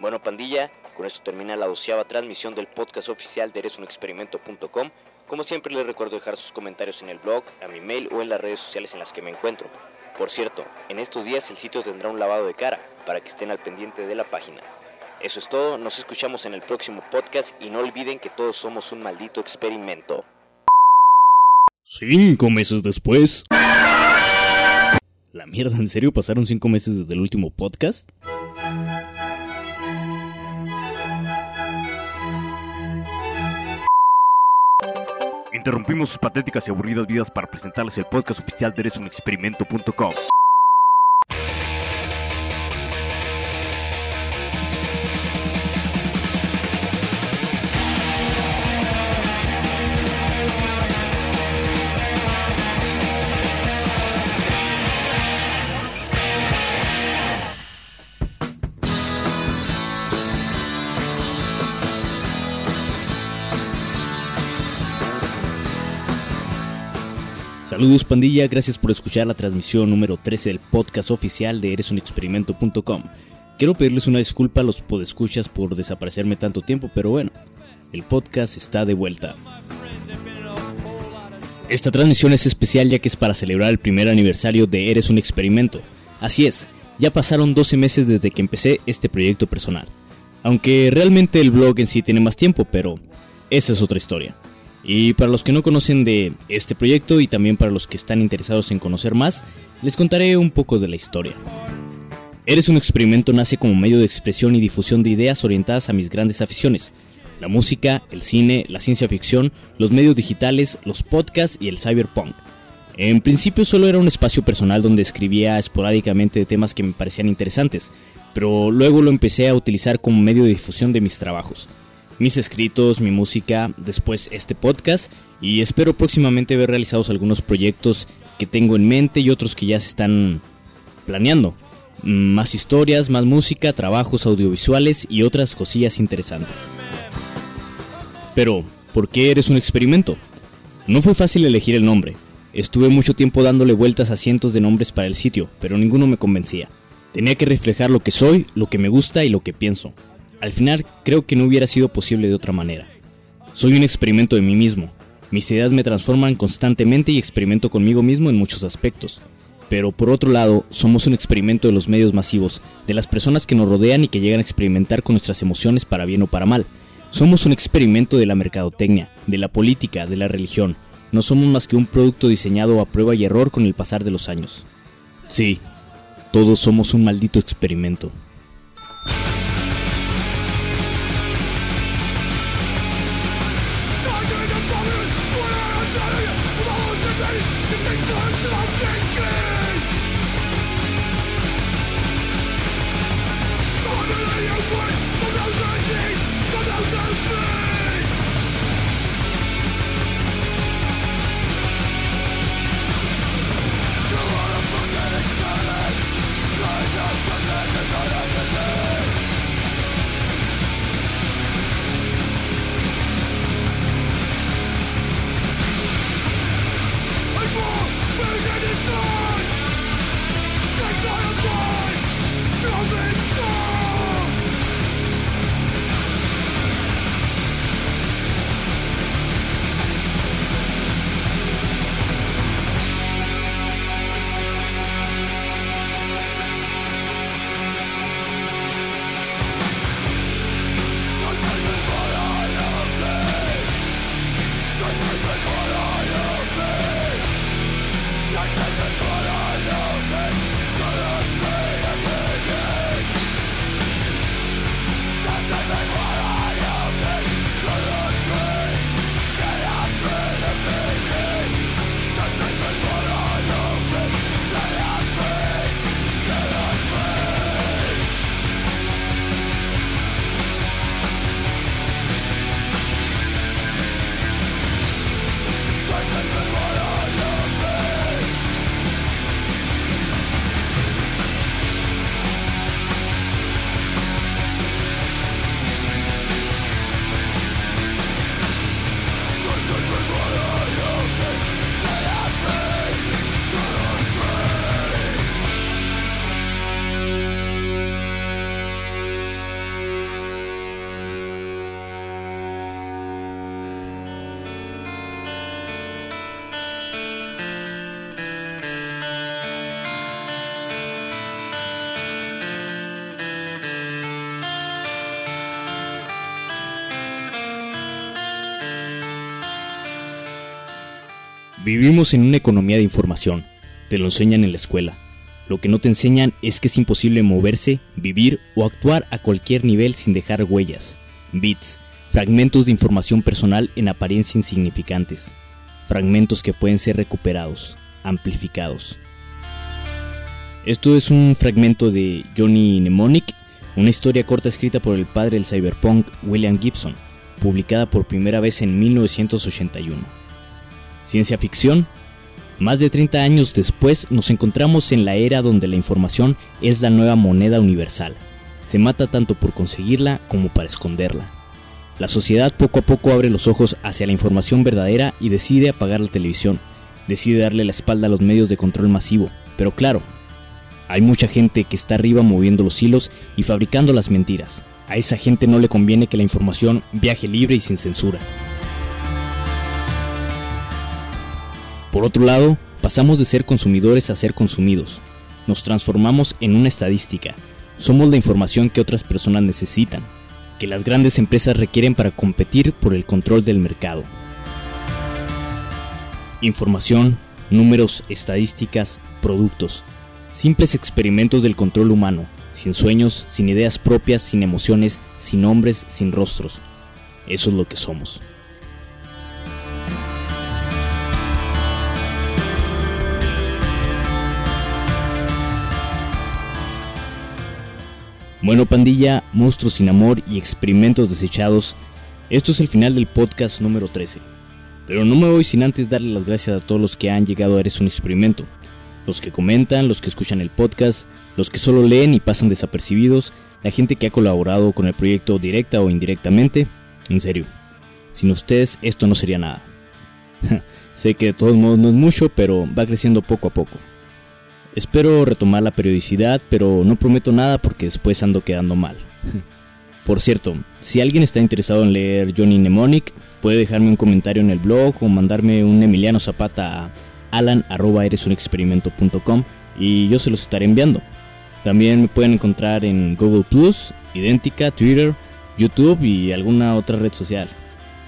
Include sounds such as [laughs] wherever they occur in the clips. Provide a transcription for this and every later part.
Bueno, pandilla, con esto termina la doceava transmisión del podcast oficial de eresunexperimento.com. Como siempre les recuerdo dejar sus comentarios en el blog, a mi mail o en las redes sociales en las que me encuentro. Por cierto, en estos días el sitio tendrá un lavado de cara para que estén al pendiente de la página. Eso es todo, nos escuchamos en el próximo podcast y no olviden que todos somos un maldito experimento. Cinco meses después. La mierda, ¿en serio pasaron cinco meses desde el último podcast? Interrumpimos sus patéticas y aburridas vidas para presentarles el podcast oficial de eresunexperimento.com. Saludos pandilla, gracias por escuchar la transmisión número 13 del podcast oficial de eresunexperimento.com. Quiero pedirles una disculpa a los podescuchas por desaparecerme tanto tiempo, pero bueno, el podcast está de vuelta. Esta transmisión es especial ya que es para celebrar el primer aniversario de Eres un Experimento. Así es, ya pasaron 12 meses desde que empecé este proyecto personal. Aunque realmente el blog en sí tiene más tiempo, pero esa es otra historia. Y para los que no conocen de este proyecto y también para los que están interesados en conocer más, les contaré un poco de la historia. Eres un experimento nace como medio de expresión y difusión de ideas orientadas a mis grandes aficiones, la música, el cine, la ciencia ficción, los medios digitales, los podcasts y el cyberpunk. En principio solo era un espacio personal donde escribía esporádicamente de temas que me parecían interesantes, pero luego lo empecé a utilizar como medio de difusión de mis trabajos mis escritos, mi música, después este podcast y espero próximamente ver realizados algunos proyectos que tengo en mente y otros que ya se están planeando. Mm, más historias, más música, trabajos audiovisuales y otras cosillas interesantes. Pero, ¿por qué eres un experimento? No fue fácil elegir el nombre. Estuve mucho tiempo dándole vueltas a cientos de nombres para el sitio, pero ninguno me convencía. Tenía que reflejar lo que soy, lo que me gusta y lo que pienso. Al final creo que no hubiera sido posible de otra manera. Soy un experimento de mí mismo. Mis ideas me transforman constantemente y experimento conmigo mismo en muchos aspectos. Pero por otro lado, somos un experimento de los medios masivos, de las personas que nos rodean y que llegan a experimentar con nuestras emociones para bien o para mal. Somos un experimento de la mercadotecnia, de la política, de la religión. No somos más que un producto diseñado a prueba y error con el pasar de los años. Sí, todos somos un maldito experimento. Vivimos en una economía de información. Te lo enseñan en la escuela. Lo que no te enseñan es que es imposible moverse, vivir o actuar a cualquier nivel sin dejar huellas, bits, fragmentos de información personal en apariencia insignificantes, fragmentos que pueden ser recuperados, amplificados. Esto es un fragmento de Johnny Mnemonic, una historia corta escrita por el padre del cyberpunk William Gibson, publicada por primera vez en 1981. Ciencia ficción. Más de 30 años después nos encontramos en la era donde la información es la nueva moneda universal. Se mata tanto por conseguirla como para esconderla. La sociedad poco a poco abre los ojos hacia la información verdadera y decide apagar la televisión, decide darle la espalda a los medios de control masivo. Pero claro, hay mucha gente que está arriba moviendo los hilos y fabricando las mentiras. A esa gente no le conviene que la información viaje libre y sin censura. Por otro lado, pasamos de ser consumidores a ser consumidos. Nos transformamos en una estadística. Somos la información que otras personas necesitan, que las grandes empresas requieren para competir por el control del mercado. Información, números, estadísticas, productos. Simples experimentos del control humano, sin sueños, sin ideas propias, sin emociones, sin nombres, sin rostros. Eso es lo que somos. Bueno, pandilla, monstruos sin amor y experimentos desechados, esto es el final del podcast número 13. Pero no me voy sin antes darle las gracias a todos los que han llegado a Eres un Experimento. Los que comentan, los que escuchan el podcast, los que solo leen y pasan desapercibidos, la gente que ha colaborado con el proyecto directa o indirectamente. En serio, sin ustedes esto no sería nada. [laughs] sé que de todos modos no es mucho, pero va creciendo poco a poco. Espero retomar la periodicidad, pero no prometo nada porque después ando quedando mal. [laughs] Por cierto, si alguien está interesado en leer Johnny Mnemonic, puede dejarme un comentario en el blog o mandarme un Emiliano Zapata a alan.eresunexperimento.com y yo se los estaré enviando. También me pueden encontrar en Google Plus, Idéntica, Twitter, YouTube y alguna otra red social,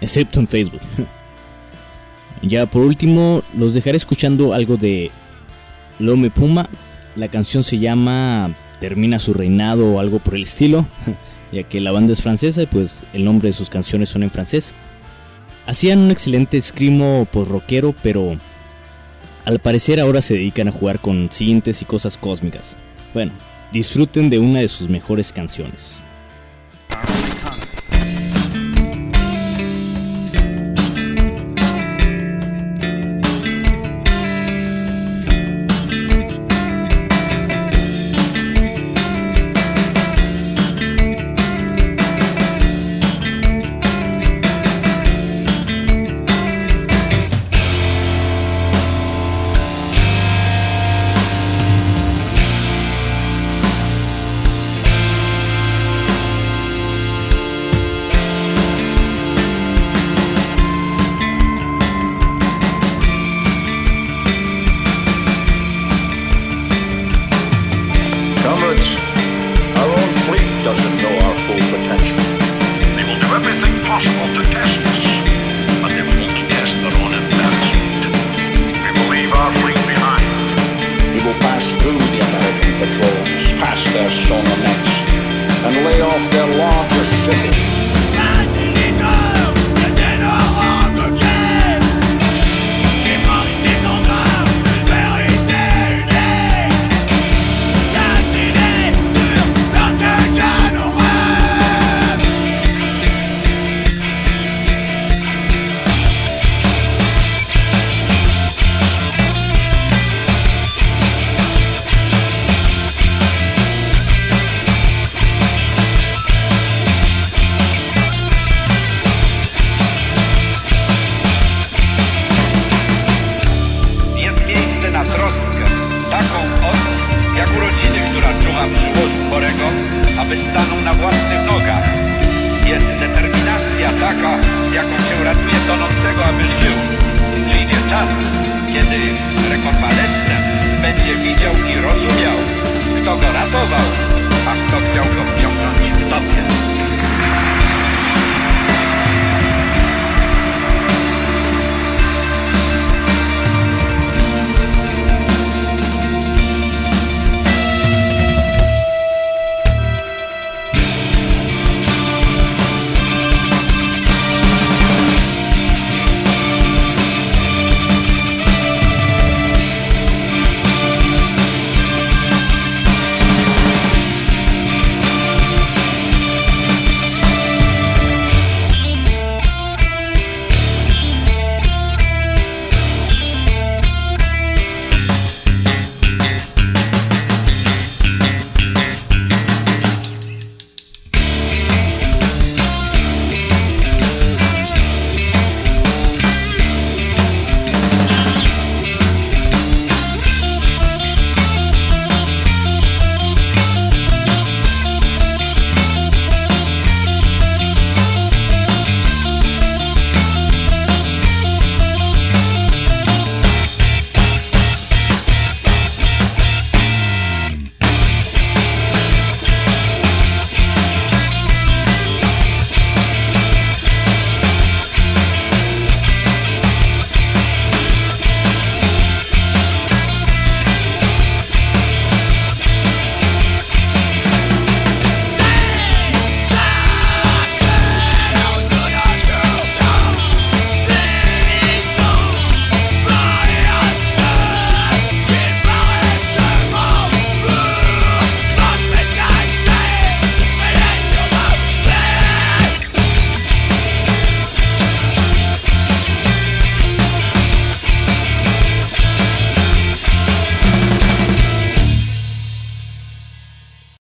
excepto en Facebook. [laughs] ya por último, los dejaré escuchando algo de Lome Puma. La canción se llama Termina su reinado o algo por el estilo, [laughs] ya que la banda es francesa y pues el nombre de sus canciones son en francés. Hacían un excelente escrimo post rockero, pero al parecer ahora se dedican a jugar con sintes y cosas cósmicas. Bueno, disfruten de una de sus mejores canciones. their shoulder necks and lay off their larger cities. kiedy rekonwalescent będzie widział i rozumiał, kto go ratował, a kto chciał go wciągnąć w topie.